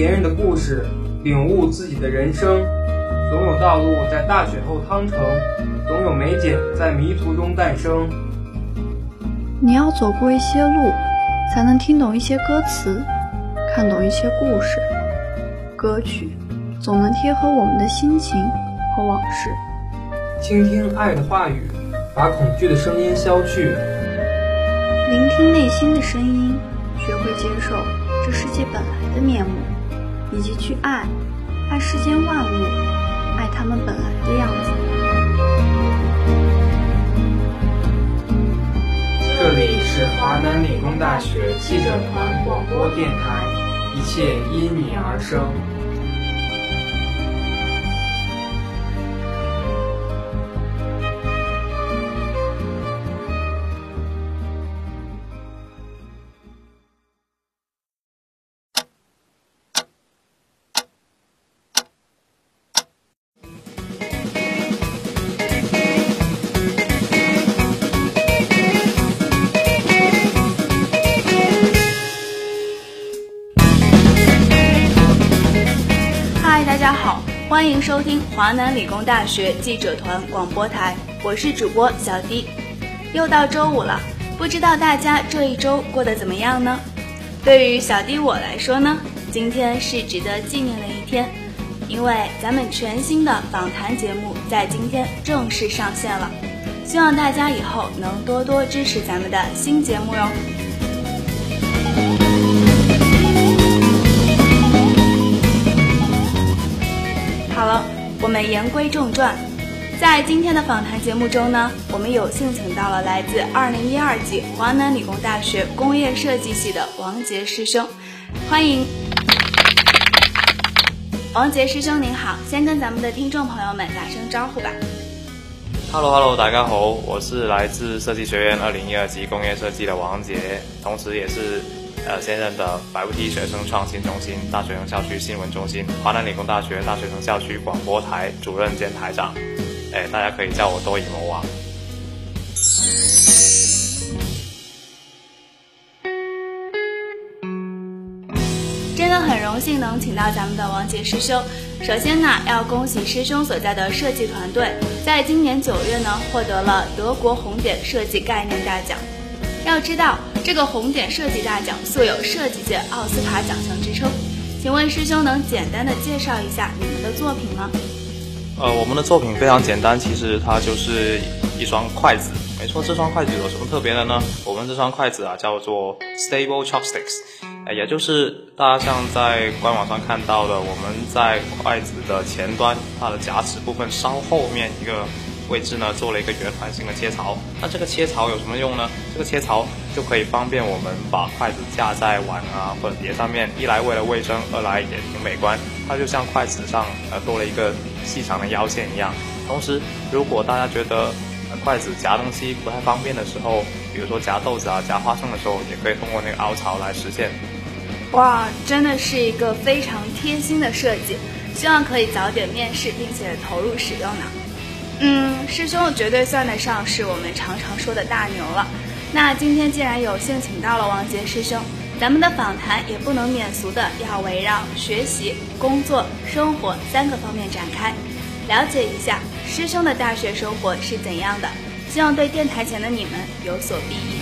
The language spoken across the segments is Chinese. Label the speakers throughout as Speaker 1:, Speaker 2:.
Speaker 1: 别人的故事，领悟自己的人生。总有道路在大雪后趟成，总有美景在迷途中诞生。
Speaker 2: 你要走过一些路，才能听懂一些歌词，看懂一些故事。歌曲总能贴合我们的心情和往事。
Speaker 1: 倾听爱的话语，把恐惧的声音消去。
Speaker 2: 聆听内心的声音，学会接受这世界本来的面目，以及去爱，爱世间万物，爱他们本来的样子。
Speaker 1: 这里是华南理工大学记者团广播电台，一切因你而生。
Speaker 3: 欢迎收听华南理工大学记者团广播台，我是主播小迪。又到周五了，不知道大家这一周过得怎么样呢？对于小迪我来说呢，今天是值得纪念的一天，因为咱们全新的访谈节目在今天正式上线了，希望大家以后能多多支持咱们的新节目哟。好了，我们言归正传，在今天的访谈节目中呢，我们有幸请到了来自2012级华南理工大学工业设计系的王杰师兄，欢迎。王杰师兄您好，先跟咱们的听众朋友们打声招呼吧。
Speaker 4: Hello Hello，大家好，我是来自设计学院二零一二级工业设计的王杰，同时也是呃现任的百物 T 学生创新中心大学生校区新闻中心华南理工大学大学生校区广播台主任兼台长，哎，大家可以叫我多以魔王。
Speaker 3: 真的很荣幸能请到咱们的王杰师兄。首先呢，要恭喜师兄所在的设计团队，在今年九月呢获得了德国红点设计概念大奖。要知道，这个红点设计大奖素有设计界奥斯卡奖项之称。请问师兄能简单的介绍一下你们的作品吗？
Speaker 4: 呃，我们的作品非常简单，其实它就是一双筷子。没错，这双筷子有什么特别的呢？我们这双筷子啊叫做 Stable Chopsticks，呃也就是大家像在官网上看到的，我们在筷子的前端，它的夹齿部分稍后面一个位置呢做了一个圆环形的切槽。那这个切槽有什么用呢？这个切槽就可以方便我们把筷子架在碗啊或者碟上面，一来为了卫生，二来也挺美观。它就像筷子上呃多了一个细长的腰线一样。同时，如果大家觉得筷子夹东西不太方便的时候，比如说夹豆子啊、夹花生的时候，也可以通过那个凹槽来实现。
Speaker 3: 哇，真的是一个非常贴心的设计，希望可以早点面世，并且投入使用呢。嗯，师兄绝对算得上是我们常常说的大牛了。那今天既然有幸请到了王杰师兄，咱们的访谈也不能免俗的要围绕学习、工作、生活三个方面展开，了解一下师兄的大学生活是怎样的，希望对电台前的你们有所裨益。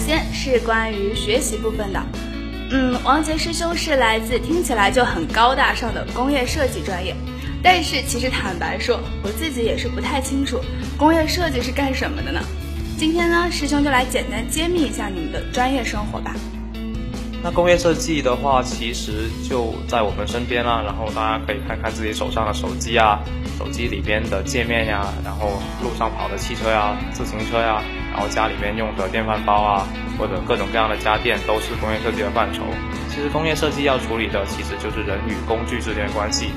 Speaker 3: 先是关于学习部分的，嗯，王杰师兄是来自听起来就很高大上的工业设计专业，但是其实坦白说，我自己也是不太清楚工业设计是干什么的呢。今天呢，师兄就来简单揭秘一下你们的专业生活吧。
Speaker 4: 那工业设计的话，其实就在我们身边啦、然后大家可以看看自己手上的手机啊，手机里边的界面呀，然后路上跑的汽车呀、自行车呀，然后家里面用的电饭煲啊，或者各种各样的家电都是工业设计的范畴。其实工业设计要处理的其实就是人与工具之间的关系。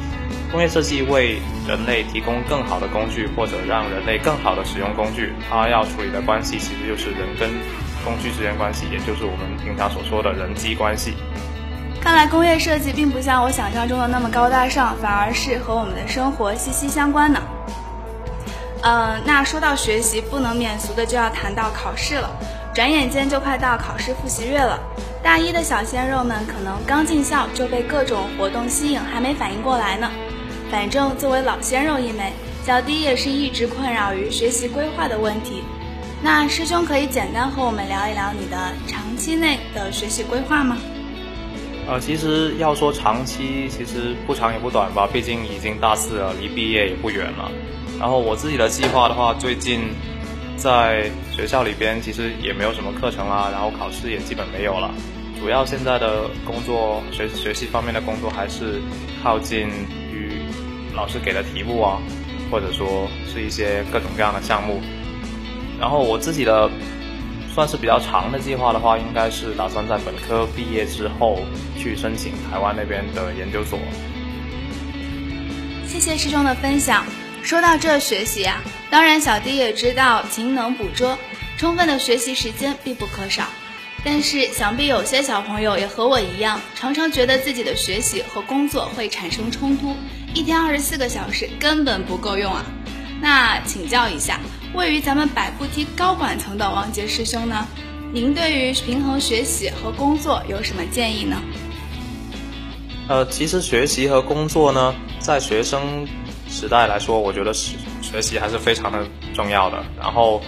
Speaker 4: 工业设计为人类提供更好的工具，或者让人类更好的使用工具，它要处理的关系其实就是人跟工具之间关系，也就是我们平常所说的人机关系。
Speaker 3: 看来工业设计并不像我想象中的那么高大上，反而是和我们的生活息息相关呢。嗯，那说到学习，不能免俗的就要谈到考试了。转眼间就快到考试复习月了，大一的小鲜肉们可能刚进校就被各种活动吸引，还没反应过来呢。反正作为老鲜肉一枚，小迪也是一直困扰于学习规划的问题。那师兄可以简单和我们聊一聊你的长期内的学习规划吗？
Speaker 4: 呃，其实要说长期，其实不长也不短吧，毕竟已经大四了，离毕业也不远了。然后我自己的计划的话，最近在学校里边其实也没有什么课程啊，然后考试也基本没有了。主要现在的工作学学习方面的工作还是靠近于。老师给的题目啊，或者说是一些各种各样的项目。然后我自己的算是比较长的计划的话，应该是打算在本科毕业之后去申请台湾那边的研究所。
Speaker 3: 谢谢师兄的分享。说到这学习啊，当然小弟也知道勤能补拙，充分的学习时间必不可少。但是想必有些小朋友也和我一样，常常觉得自己的学习和工作会产生冲突。一天二十四个小时根本不够用啊！那请教一下，位于咱们百步梯高管层的王杰师兄呢？您对于平衡学习和工作有什么建议呢？
Speaker 4: 呃，其实学习和工作呢，在学生时代来说，我觉得是学习还是非常的重要的。然后，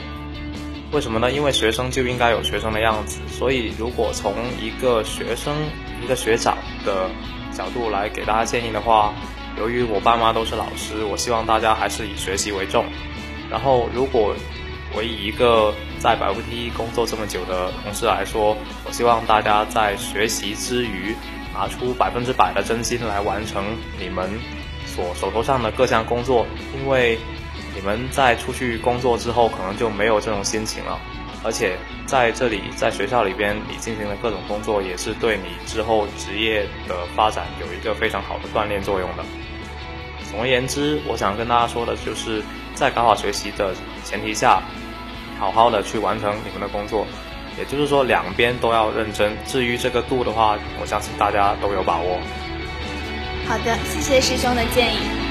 Speaker 4: 为什么呢？因为学生就应该有学生的样子。所以，如果从一个学生、一个学长的角度来给大家建议的话，由于我爸妈都是老师，我希望大家还是以学习为重。然后，如果我以一个在百步梯工作这么久的同事来说，我希望大家在学习之余，拿出百分之百的真心来完成你们所手头上的各项工作。因为你们在出去工作之后，可能就没有这种心情了。而且在这里，在学校里边，你进行的各种工作，也是对你之后职业的发展有一个非常好的锻炼作用的。总而言之，我想跟大家说的就是，在搞好学习的前提下，好好的去完成你们的工作。也就是说，两边都要认真。至于这个度的话，我相信大家都有把握。
Speaker 3: 好的，谢谢师兄的建议。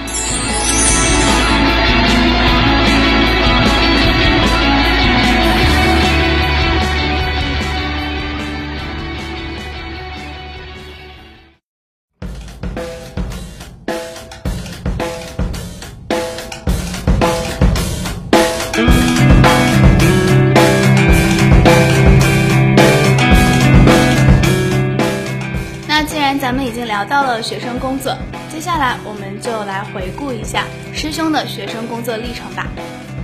Speaker 3: 到了学生工作，接下来我们就来回顾一下师兄的学生工作历程吧。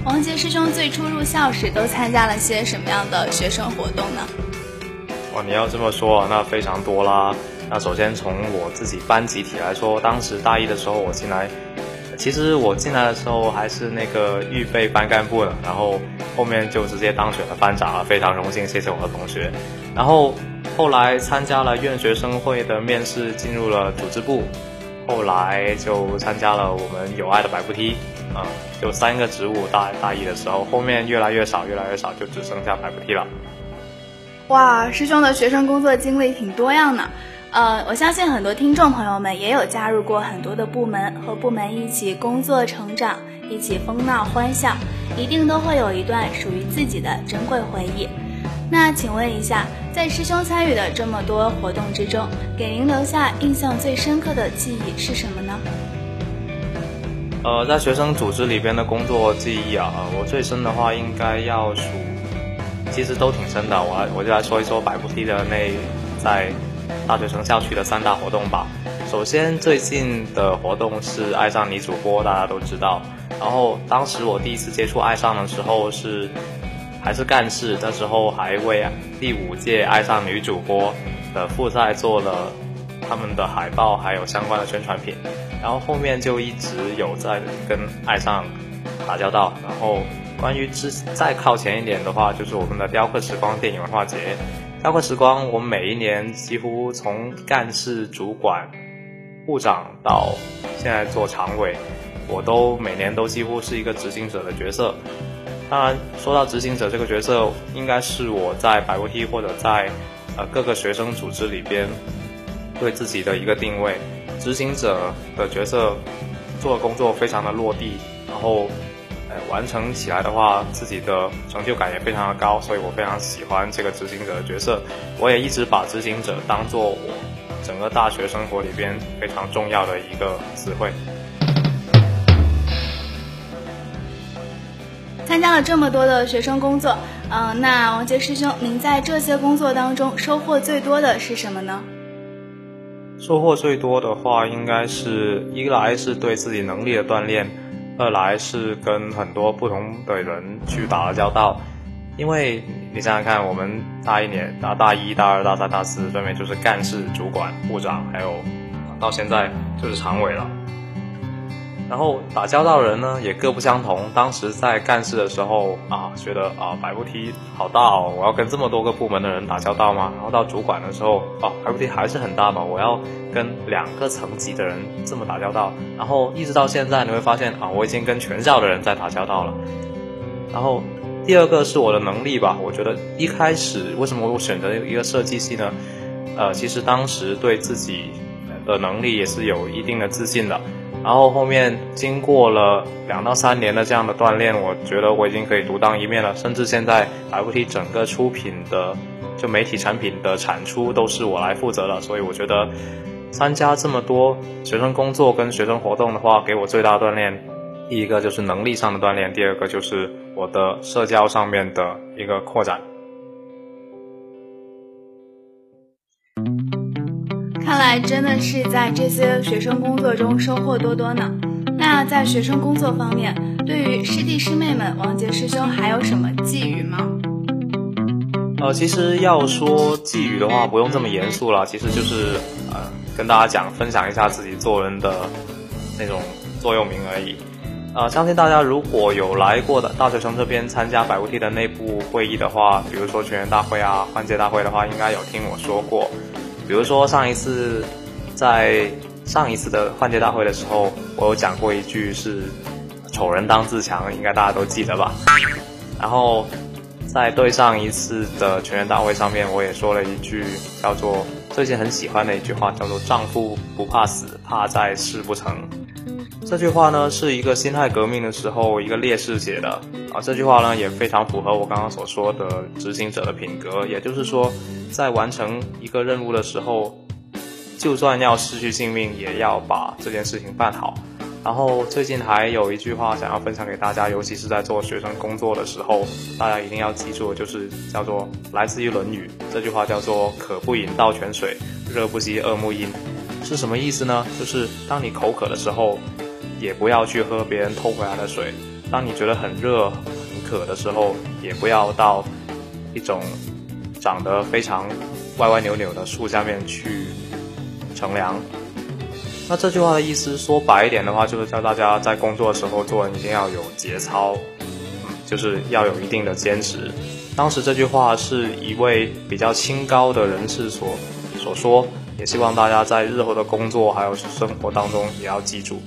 Speaker 3: 王杰师兄最初入校时都参加了些什么样的学生活动呢？
Speaker 4: 哦，你要这么说，那非常多啦。那首先从我自己班集体来说，当时大一的时候我进来，其实我进来的时候还是那个预备班干部的，然后后面就直接当选了班长了，非常荣幸，谢谢我的同学。然后。后来参加了院学生会的面试，进入了组织部。后来就参加了我们友爱的百步梯，啊，就三个职务。大大一的时候，后面越来越少，越来越少，就只剩下百步梯了。
Speaker 3: 哇，师兄的学生工作经历挺多样的。呃，我相信很多听众朋友们也有加入过很多的部门，和部门一起工作成长，一起疯闹欢笑，一定都会有一段属于自己的珍贵回忆。那请问一下，在师兄参与的这么多活动之中，给您留下印象最深刻的记忆是什么呢？
Speaker 4: 呃，在学生组织里边的工作记忆啊，我最深的话应该要数，其实都挺深的。我我就来说一说百步梯的那在大学城校区的三大活动吧。首先，最近的活动是爱上女主播，大家都知道。然后当时我第一次接触爱上的时候是。还是干事，那时候还为第五届爱上女主播的复赛做了他们的海报，还有相关的宣传品。然后后面就一直有在跟爱上打交道，然后关于之再靠前一点的话，就是我们的雕刻时光电影文化节。雕刻时光，我们每一年几乎从干事、主管、部长到现在做常委，我都每年都几乎是一个执行者的角色。当然，说到执行者这个角色，应该是我在百物梯或者在呃各个学生组织里边对自己的一个定位。执行者的角色做的工作非常的落地，然后。完成起来的话，自己的成就感也非常的高，所以我非常喜欢这个执行者的角色。我也一直把执行者当做我整个大学生活里边非常重要的一个词汇。
Speaker 3: 参加了这么多的学生工作，嗯，那王杰师兄，您在这些工作当中收获最多的是什么呢？
Speaker 4: 收获最多的话，应该是一来是对自己能力的锻炼。二来是跟很多不同的人去打了交道，因为你想想看，我们大一年、大大一、大二、大三、大四，分别就是干事、主管、部长，还有到现在就是常委了。然后打交道的人呢也各不相同。当时在干事的时候啊，觉得啊百步梯好大哦，我要跟这么多个部门的人打交道吗？然后到主管的时候，啊百步梯还是很大嘛，我要跟两个层级的人这么打交道。然后一直到现在，你会发现啊，我已经跟全校的人在打交道了。然后第二个是我的能力吧，我觉得一开始为什么我选择一个设计系呢？呃，其实当时对自己的能力也是有一定的自信的。然后后面经过了两到三年的这样的锻炼，我觉得我已经可以独当一面了。甚至现在 FT 整个出品的就媒体产品的产出都是我来负责的，所以我觉得参加这么多学生工作跟学生活动的话，给我最大锻炼，第一个就是能力上的锻炼，第二个就是我的社交上面的一个扩展。
Speaker 3: 看来真的是在这些学生工作中收获多多呢。那在学生工作方面，对于师弟师妹们，王杰师兄还有什么寄语吗？
Speaker 4: 呃，其实要说寄语的话，不用这么严肃了，其实就是呃跟大家讲，分享一下自己做人的那种座右铭而已。呃，相信大家如果有来过的大学生这边参加百物梯的内部会议的话，比如说全员大会啊、换届大会的话，应该有听我说过。比如说上一次，在上一次的换届大会的时候，我有讲过一句是“丑人当自强”，应该大家都记得吧？然后在对上一次的全员大会上面，我也说了一句叫做最近很喜欢的一句话，叫做“丈夫不怕死，怕在事不成”。这句话呢，是一个辛亥革命的时候一个烈士写的啊。这句话呢，也非常符合我刚刚所说的执行者的品格，也就是说。在完成一个任务的时候，就算要失去性命，也要把这件事情办好。然后最近还有一句话想要分享给大家，尤其是在做学生工作的时候，大家一定要记住，就是叫做来自于《论语》这句话，叫做“渴不饮盗泉水，热不息恶木阴”，是什么意思呢？就是当你口渴的时候，也不要去喝别人偷回来的水；当你觉得很热、很渴的时候，也不要到一种。长得非常歪歪扭扭的树下面去乘凉。那这句话的意思说白一点的话，就是叫大家在工作的时候做人一定要有节操，嗯，就是要有一定的坚持。当时这句话是一位比较清高的人士所所说，也希望大家在日后的工作还有生活当中也要记住。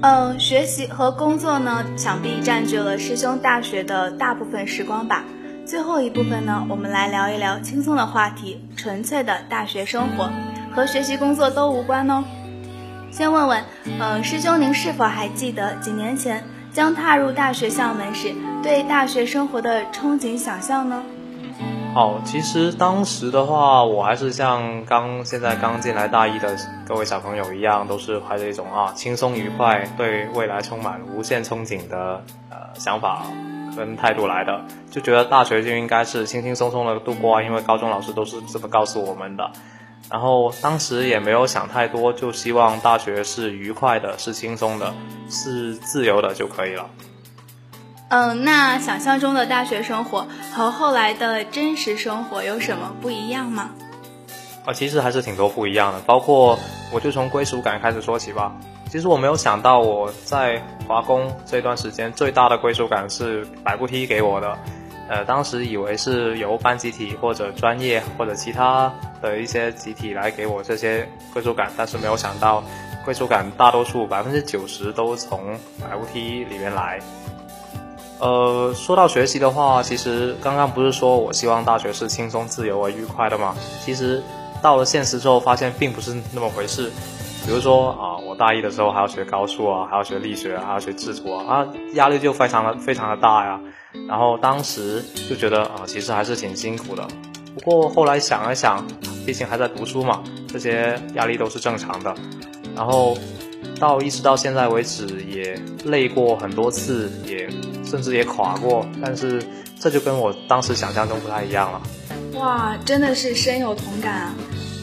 Speaker 3: 嗯，学习和工作呢，想必占据了师兄大学的大部分时光吧。最后一部分呢，我们来聊一聊轻松的话题，纯粹的大学生活，和学习工作都无关哦。先问问，嗯，师兄您是否还记得几年前将踏入大学校门时，对大学生活的憧憬想象呢？
Speaker 4: 好，其实当时的话，我还是像刚现在刚进来大一的各位小朋友一样，都是怀着一种啊轻松愉快、对未来充满无限憧憬的呃想法跟态度来的，就觉得大学就应该是轻轻松松的度过啊，因为高中老师都是这么告诉我们的。然后当时也没有想太多，就希望大学是愉快的、是轻松的、是自由的就可以了。
Speaker 3: 嗯，那想象中的大学生活和后来的真实生活有什么不一样吗？
Speaker 4: 啊，其实还是挺多不一样的，包括我就从归属感开始说起吧。其实我没有想到我在华工这段时间最大的归属感是百步梯给我的。呃，当时以为是由班集体或者专业或者其他的一些集体来给我这些归属感，但是没有想到归属感大多数百分之九十都从百步梯里面来。呃，说到学习的话，其实刚刚不是说我希望大学是轻松、自由而愉快的吗？其实到了现实之后，发现并不是那么回事。比如说啊，我大一的时候还要学高数啊，还要学力学，还要学制图啊，啊，压力就非常的非常的大呀。然后当时就觉得啊，其实还是挺辛苦的。不过后来想了想，毕竟还在读书嘛，这些压力都是正常的。然后到一直到现在为止，也累过很多次，也甚至也垮过。但是这就跟我当时想象中不太一样了。
Speaker 3: 哇，真的是深有同感啊！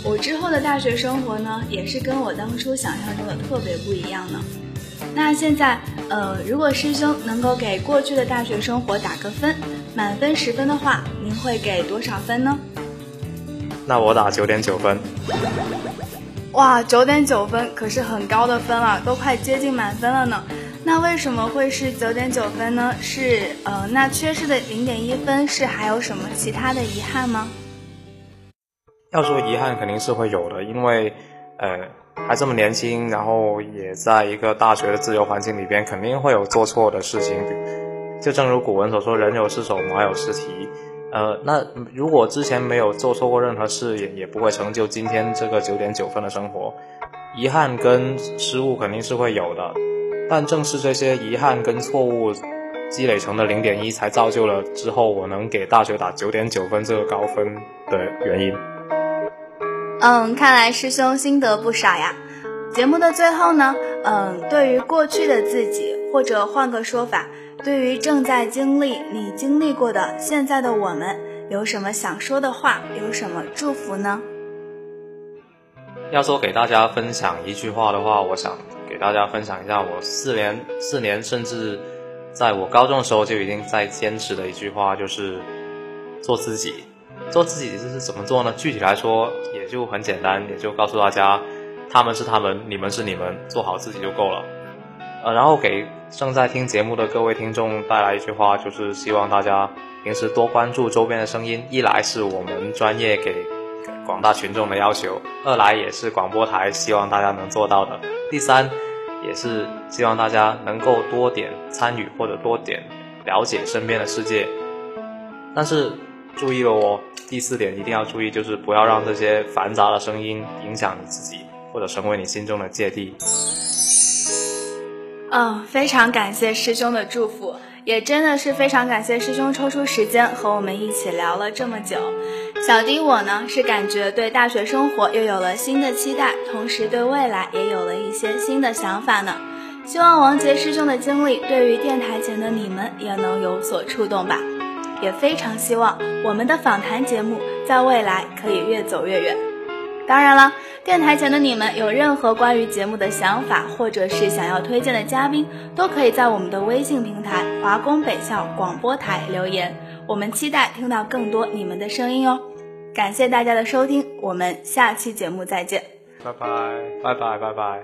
Speaker 3: 我之后的大学生活呢，也是跟我当初想象中的特别不一样呢。那现在，呃，如果师兄能够给过去的大学生活打个分，满分十分的话，您会给多少分呢？
Speaker 4: 那我打九点九分。
Speaker 3: 哇，九点九分可是很高的分了，都快接近满分了呢。那为什么会是九点九分呢？是呃，那缺失的零点一分是还有什么其他的遗憾吗？
Speaker 4: 要说遗憾，肯定是会有的，因为呃。还这么年轻，然后也在一个大学的自由环境里边，肯定会有做错的事情。就正如古文所说：“人有失手，马有失蹄。”呃，那如果之前没有做错过任何事，也也不会成就今天这个九点九分的生活。遗憾跟失误肯定是会有的，但正是这些遗憾跟错误积累成的零点一，才造就了之后我能给大学打九点九分这个高分的原因。
Speaker 3: 嗯，看来师兄心得不少呀。节目的最后呢，嗯，对于过去的自己，或者换个说法，对于正在经历你经历过的现在的我们，有什么想说的话，有什么祝福呢？
Speaker 4: 要说给大家分享一句话的话，我想给大家分享一下我四年四年，甚至在我高中的时候就已经在坚持的一句话，就是做自己。做自己这是怎么做呢？具体来说也就很简单，也就告诉大家，他们是他们，你们是你们，做好自己就够了。呃，然后给正在听节目的各位听众带来一句话，就是希望大家平时多关注周边的声音。一来是我们专业给广大群众的要求，二来也是广播台希望大家能做到的。第三，也是希望大家能够多点参与或者多点了解身边的世界。但是。注意了哦，第四点一定要注意，就是不要让这些繁杂的声音影响你自己，或者成为你心中的芥蒂。
Speaker 3: 嗯，非常感谢师兄的祝福，也真的是非常感谢师兄抽出时间和我们一起聊了这么久。小丁我呢是感觉对大学生活又有了新的期待，同时对未来也有了一些新的想法呢。希望王杰师兄的经历对于电台前的你们也能有所触动吧。也非常希望我们的访谈节目在未来可以越走越远。当然了，电台前的你们有任何关于节目的想法，或者是想要推荐的嘉宾，都可以在我们的微信平台“华工北校广播台”留言。我们期待听到更多你们的声音哦！感谢大家的收听我们下期节目再见。
Speaker 4: 拜拜。拜拜拜拜。